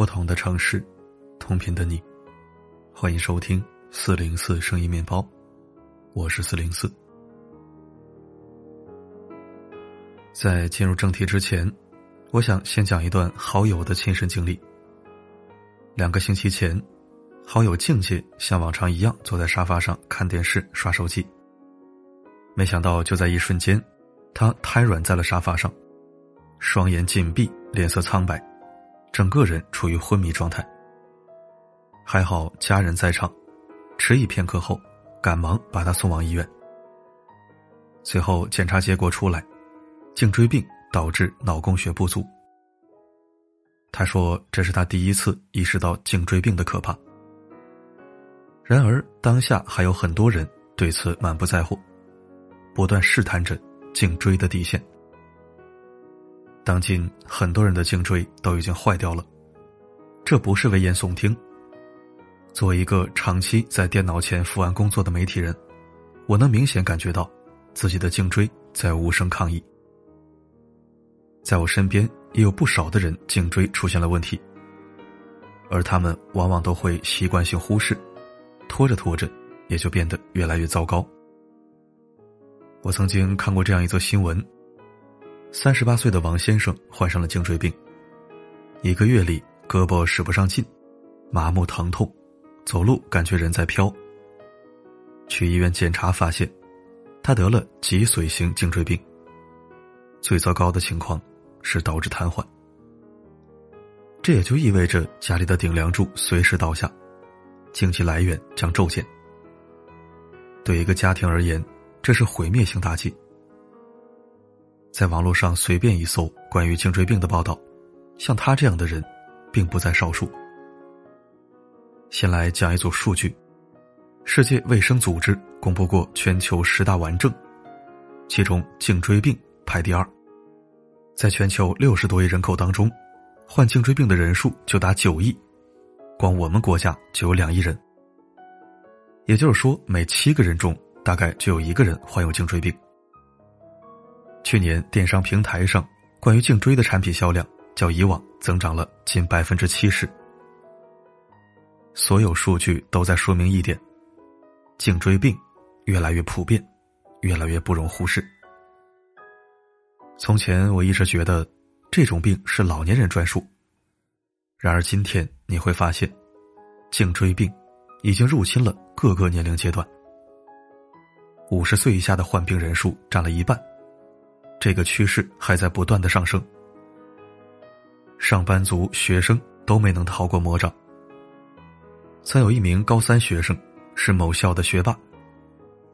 不同的城市，同频的你，欢迎收听四零四声音面包，我是四零四。在进入正题之前，我想先讲一段好友的亲身经历。两个星期前，好友静姐像往常一样坐在沙发上看电视、刷手机。没想到，就在一瞬间，她瘫软在了沙发上，双眼紧闭，脸色苍白，整个人处于昏迷状态。还好家人在场，迟疑片刻后，赶忙把他送往医院。随后检查结果出来，颈椎病导致脑供血不足。他说：“这是他第一次意识到颈椎病的可怕。”然而，当下还有很多人对此满不在乎，不断试探着颈椎的底线。当今很多人的颈椎都已经坏掉了，这不是危言耸听。作为一个长期在电脑前伏案工作的媒体人，我能明显感觉到自己的颈椎在无声抗议。在我身边也有不少的人颈椎出现了问题，而他们往往都会习惯性忽视，拖着拖着也就变得越来越糟糕。我曾经看过这样一则新闻：三十八岁的王先生患上了颈椎病，一个月里胳膊使不上劲，麻木疼痛，走路感觉人在飘。去医院检查发现，他得了脊髓型颈椎病。最糟糕的情况。是导致瘫痪，这也就意味着家里的顶梁柱随时倒下，经济来源将骤减。对一个家庭而言，这是毁灭性打击。在网络上随便一搜关于颈椎病的报道，像他这样的人，并不在少数。先来讲一组数据：世界卫生组织公布过全球十大顽症，其中颈椎病排第二。在全球六十多亿人口当中，患颈椎病的人数就达九亿，光我们国家就有两亿人。也就是说，每七个人中大概就有一个人患有颈椎病。去年电商平台上关于颈椎的产品销量较以往增长了近百分之七十。所有数据都在说明一点：颈椎病越来越普遍，越来越不容忽视。从前我一直觉得，这种病是老年人专属。然而今天你会发现，颈椎病已经入侵了各个年龄阶段。五十岁以下的患病人数占了一半，这个趋势还在不断的上升。上班族、学生都没能逃过魔掌。曾有一名高三学生，是某校的学霸，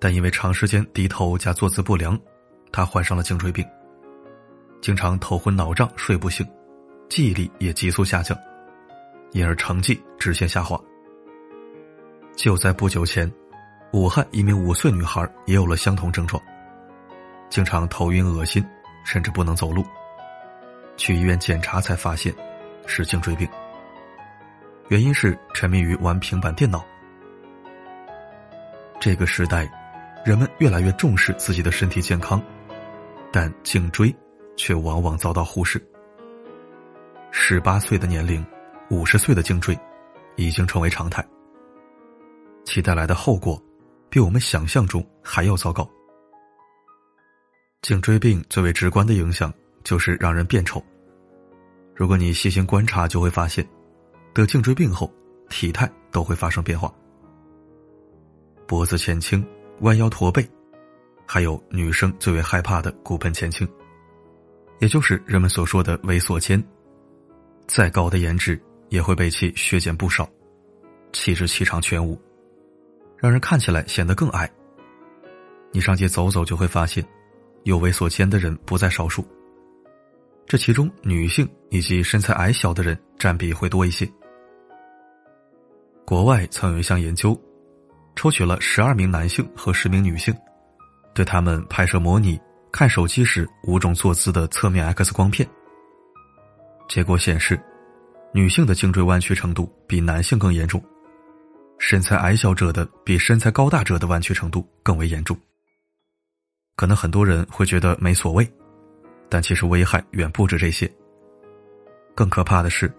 但因为长时间低头加坐姿不良，他患上了颈椎病。经常头昏脑胀、睡不醒，记忆力也急速下降，因而成绩直线下滑。就在不久前，武汉一名五岁女孩也有了相同症状，经常头晕、恶心，甚至不能走路。去医院检查才发现是颈椎病，原因是沉迷于玩平板电脑。这个时代，人们越来越重视自己的身体健康，但颈椎。却往往遭到忽视。十八岁的年龄，五十岁的颈椎，已经成为常态。其带来的后果，比我们想象中还要糟糕。颈椎病最为直观的影响就是让人变丑。如果你细心观察，就会发现，得颈椎病后，体态都会发生变化。脖子前倾、弯腰驼背，还有女生最为害怕的骨盆前倾。也就是人们所说的猥琐肩，再高的颜值也会被其削减不少，气质气场全无，让人看起来显得更矮。你上街走走就会发现，有猥琐肩的人不在少数。这其中女性以及身材矮小的人占比会多一些。国外曾有一项研究，抽取了十二名男性和十名女性，对他们拍摄模拟。看手机时五种坐姿的侧面 X 光片，结果显示，女性的颈椎弯曲程度比男性更严重，身材矮小者的比身材高大者的弯曲程度更为严重。可能很多人会觉得没所谓，但其实危害远不止这些。更可怕的是，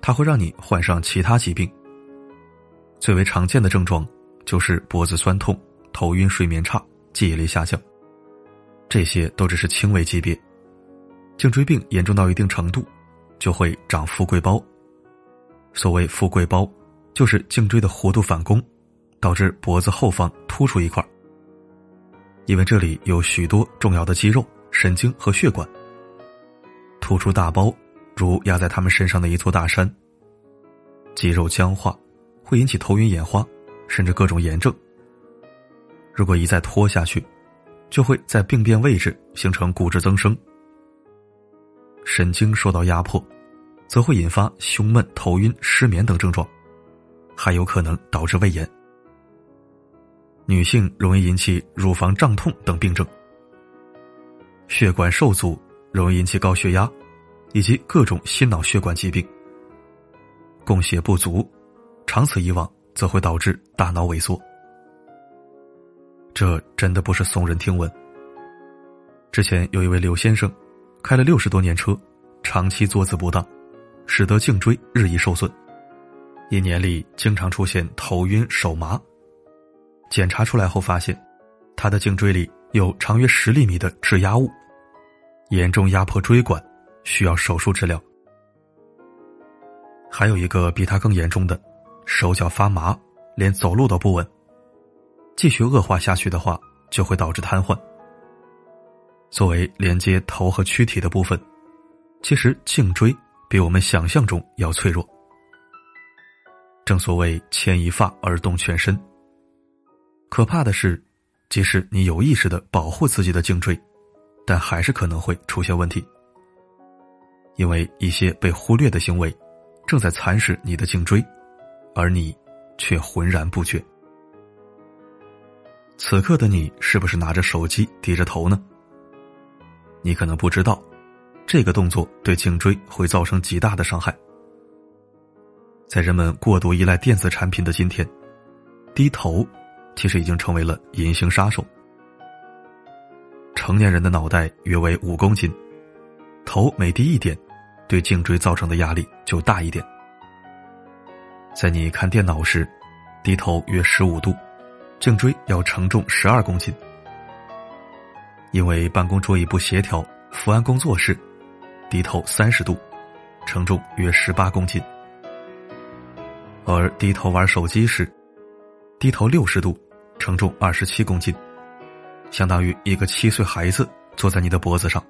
它会让你患上其他疾病。最为常见的症状就是脖子酸痛、头晕、睡眠差、记忆力下降，这些都只是轻微级别。颈椎病严重到一定程度，就会长富贵包。所谓富贵包，就是颈椎的弧度反弓，导致脖子后方突出一块。因为这里有许多重要的肌肉、神经和血管，突出大包，如压在他们身上的一座大山。肌肉僵化，会引起头晕眼花，甚至各种炎症。如果一再拖下去，就会在病变位置形成骨质增生。神经受到压迫，则会引发胸闷、头晕、失眠等症状，还有可能导致胃炎。女性容易引起乳房胀痛等病症，血管受阻容易引起高血压，以及各种心脑血管疾病。供血不足，长此以往则会导致大脑萎缩。这真的不是耸人听闻。之前有一位刘先生，开了六十多年车，长期坐姿不当，使得颈椎日益受损，一年里经常出现头晕手麻。检查出来后发现，他的颈椎里有长约十厘米的质压物，严重压迫椎管，需要手术治疗。还有一个比他更严重的，手脚发麻，连走路都不稳。继续恶化下去的话，就会导致瘫痪。作为连接头和躯体的部分，其实颈椎比我们想象中要脆弱。正所谓牵一发而动全身。可怕的是，即使你有意识的保护自己的颈椎，但还是可能会出现问题。因为一些被忽略的行为，正在蚕食你的颈椎，而你却浑然不觉。此刻的你是不是拿着手机低着头呢？你可能不知道，这个动作对颈椎会造成极大的伤害。在人们过度依赖电子产品的今天，低头。其实已经成为了隐形杀手。成年人的脑袋约为五公斤，头每低一点，对颈椎造成的压力就大一点。在你看电脑时，低头约十五度，颈椎要承重十二公斤。因为办公桌椅不协调，伏案工作时，低头三十度，承重约十八公斤。而低头玩手机时，低头六十度。承重二十七公斤，相当于一个七岁孩子坐在你的脖子上。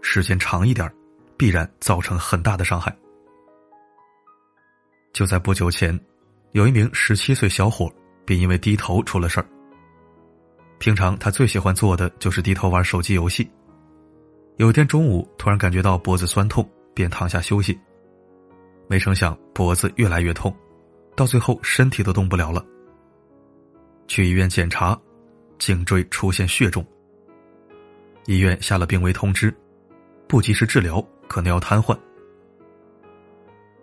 时间长一点，必然造成很大的伤害。就在不久前，有一名十七岁小伙便因为低头出了事儿。平常他最喜欢做的就是低头玩手机游戏。有一天中午，突然感觉到脖子酸痛，便躺下休息。没成想脖子越来越痛，到最后身体都动不了了。去医院检查，颈椎出现血肿。医院下了病危通知，不及时治疗可能要瘫痪。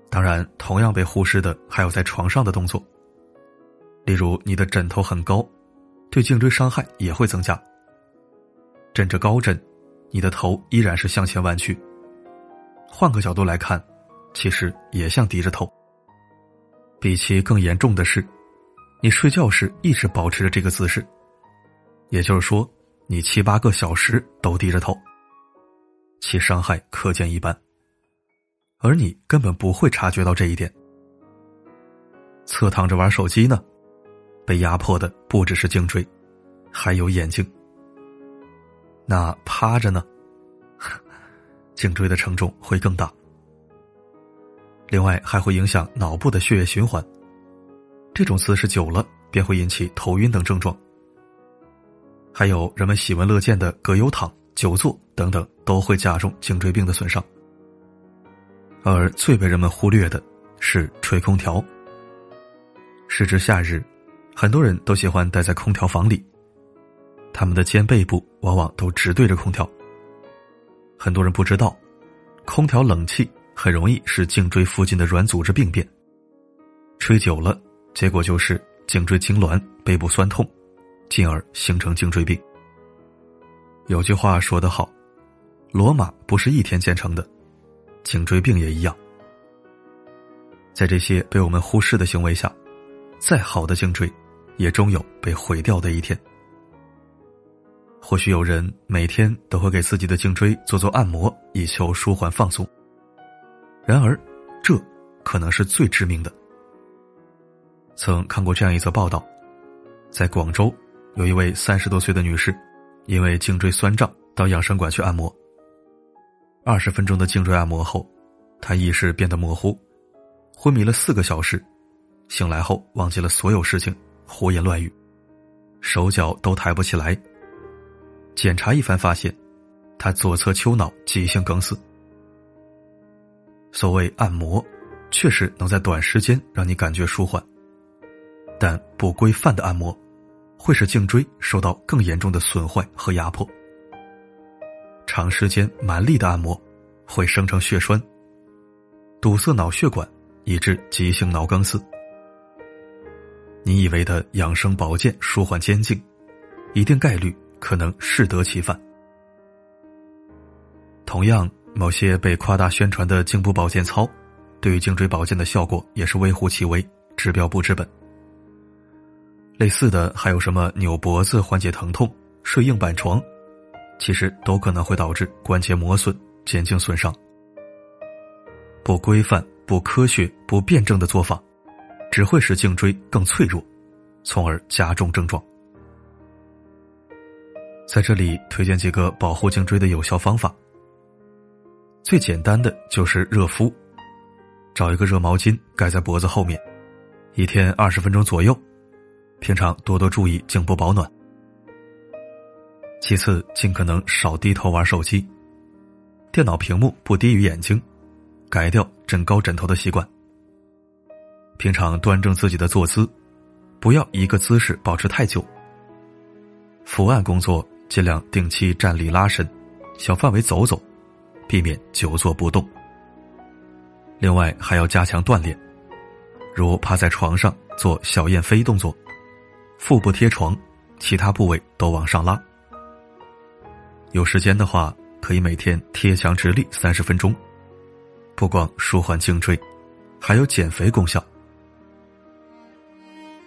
当然，同样被忽视的还有在床上的动作，例如你的枕头很高，对颈椎伤害也会增加。枕着高枕，你的头依然是向前弯曲。换个角度来看，其实也像低着头。比其更严重的是。你睡觉时一直保持着这个姿势，也就是说，你七八个小时都低着头，其伤害可见一斑。而你根本不会察觉到这一点。侧躺着玩手机呢，被压迫的不只是颈椎，还有眼睛。那趴着呢，颈椎的承重会更大，另外还会影响脑部的血液循环。这种姿势久了便会引起头晕等症状，还有人们喜闻乐见的葛优躺、久坐等等，都会加重颈椎病的损伤。而最被人们忽略的是吹空调。时值夏日，很多人都喜欢待在空调房里，他们的肩背部往往都直对着空调。很多人不知道，空调冷气很容易使颈椎附近的软组织病变，吹久了。结果就是颈椎痉挛、背部酸痛，进而形成颈椎病。有句话说得好：“罗马不是一天建成的，颈椎病也一样，在这些被我们忽视的行为下，再好的颈椎，也终有被毁掉的一天。或许有人每天都会给自己的颈椎做做按摩，以求舒缓放松。然而，这可能是最致命的。曾看过这样一则报道，在广州，有一位三十多岁的女士，因为颈椎酸胀到养生馆去按摩。二十分钟的颈椎按摩后，她意识变得模糊，昏迷了四个小时，醒来后忘记了所有事情，胡言乱语，手脚都抬不起来。检查一番发现，她左侧丘脑急性梗死。所谓按摩，确实能在短时间让你感觉舒缓。但不规范的按摩，会使颈椎受到更严重的损坏和压迫。长时间蛮力的按摩，会生成血栓，堵塞脑血管，以致急性脑梗死。你以为的养生保健、舒缓肩颈，一定概率可能适得其反。同样，某些被夸大宣传的颈部保健操，对于颈椎保健的效果也是微乎其微，治标不治本。类似的还有什么扭脖子缓解疼痛、睡硬板床，其实都可能会导致关节磨损、减轻损伤。不规范、不科学、不辩证的做法，只会使颈椎更脆弱，从而加重症状。在这里推荐几个保护颈椎的有效方法。最简单的就是热敷，找一个热毛巾盖在脖子后面，一天二十分钟左右。平常多多注意颈部保暖。其次，尽可能少低头玩手机，电脑屏幕不低于眼睛，改掉枕高枕头的习惯。平常端正自己的坐姿，不要一个姿势保持太久。伏案工作尽量定期站立拉伸，小范围走走，避免久坐不动。另外还要加强锻炼，如趴在床上做小燕飞动作。腹部贴床，其他部位都往上拉。有时间的话，可以每天贴墙直立三十分钟，不光舒缓颈椎，还有减肥功效。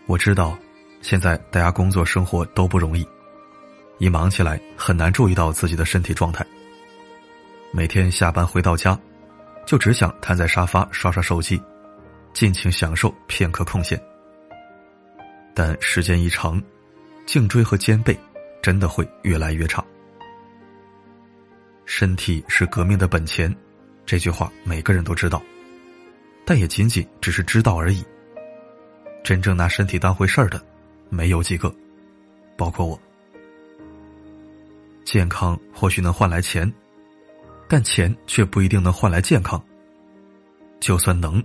我知道，现在大家工作生活都不容易，一忙起来很难注意到自己的身体状态。每天下班回到家，就只想瘫在沙发刷刷手机，尽情享受片刻空闲。但时间一长，颈椎和肩背真的会越来越差。身体是革命的本钱，这句话每个人都知道，但也仅仅只是知道而已。真正拿身体当回事儿的，没有几个，包括我。健康或许能换来钱，但钱却不一定能换来健康。就算能，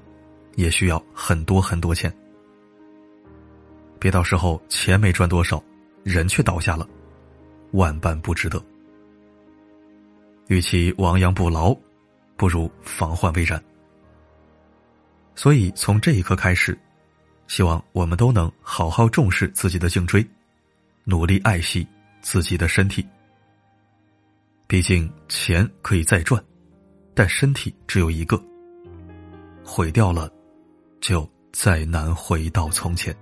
也需要很多很多钱。别到时候钱没赚多少，人却倒下了，万般不值得。与其亡羊补牢，不如防患未然。所以从这一刻开始，希望我们都能好好重视自己的颈椎，努力爱惜自己的身体。毕竟钱可以再赚，但身体只有一个，毁掉了，就再难回到从前。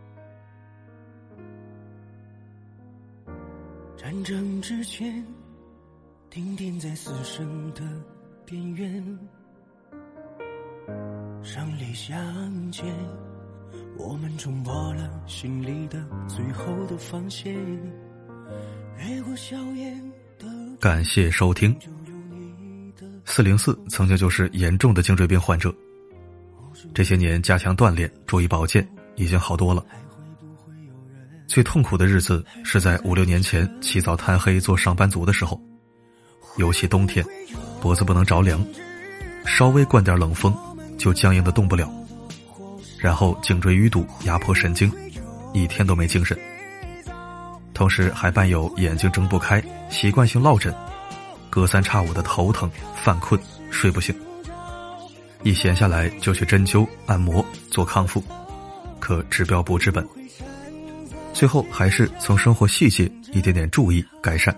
战争之前，停电在死神的边缘，胜利向前，我们冲破了心里的最后的防线。越过硝烟的，感谢收听。四零四曾经就是严重的颈椎病患者，这些年加强锻炼，注意保健，已经好多了。最痛苦的日子是在五六年前起早贪黑做上班族的时候，尤其冬天，脖子不能着凉，稍微灌点冷风就僵硬的动不了，然后颈椎淤堵压迫神经，一天都没精神。同时还伴有眼睛睁不开、习惯性落枕，隔三差五的头疼、犯困、睡不醒。一闲下来就去针灸、按摩做康复，可治标不治本。最后还是从生活细节一点点注意改善，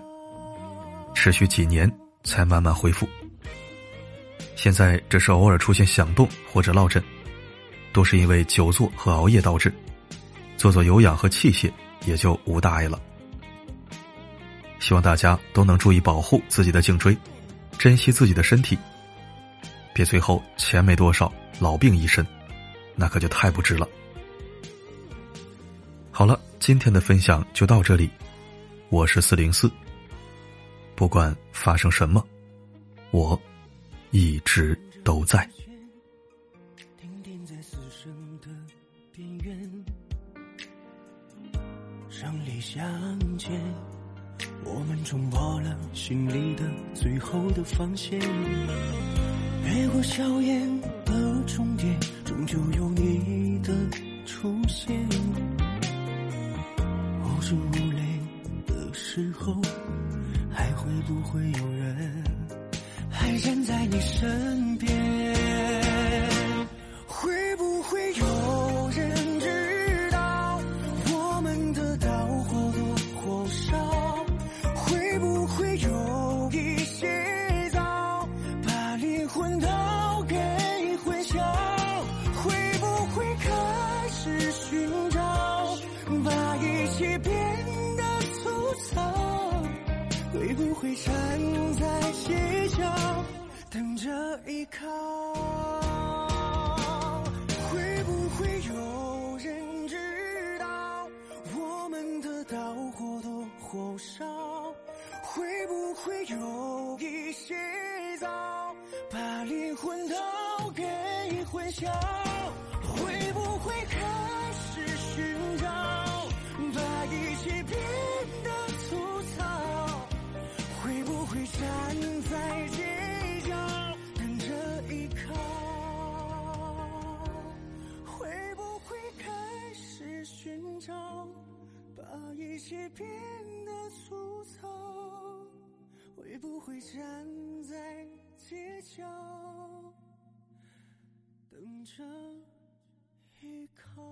持续几年才慢慢恢复。现在只是偶尔出现响动或者落枕，都是因为久坐和熬夜导致，做做有氧和器械也就无大碍了。希望大家都能注意保护自己的颈椎，珍惜自己的身体，别最后钱没多少，老病一身，那可就太不值了。好了，今天的分享就到这里，我是四零四。不管发生什么，我一直都在。停停在死神的边缘，上里相见，我们冲破了心里的最后的防线，越过硝烟的终点，终究有无助无泪的时候，还会不会有人还站在你身边？会不会站在街角等着依靠，会不会有人知道我们的刀或多或少？会不会有一些早把灵魂都给混淆？切变得粗糙？会不会站在街角等着依靠？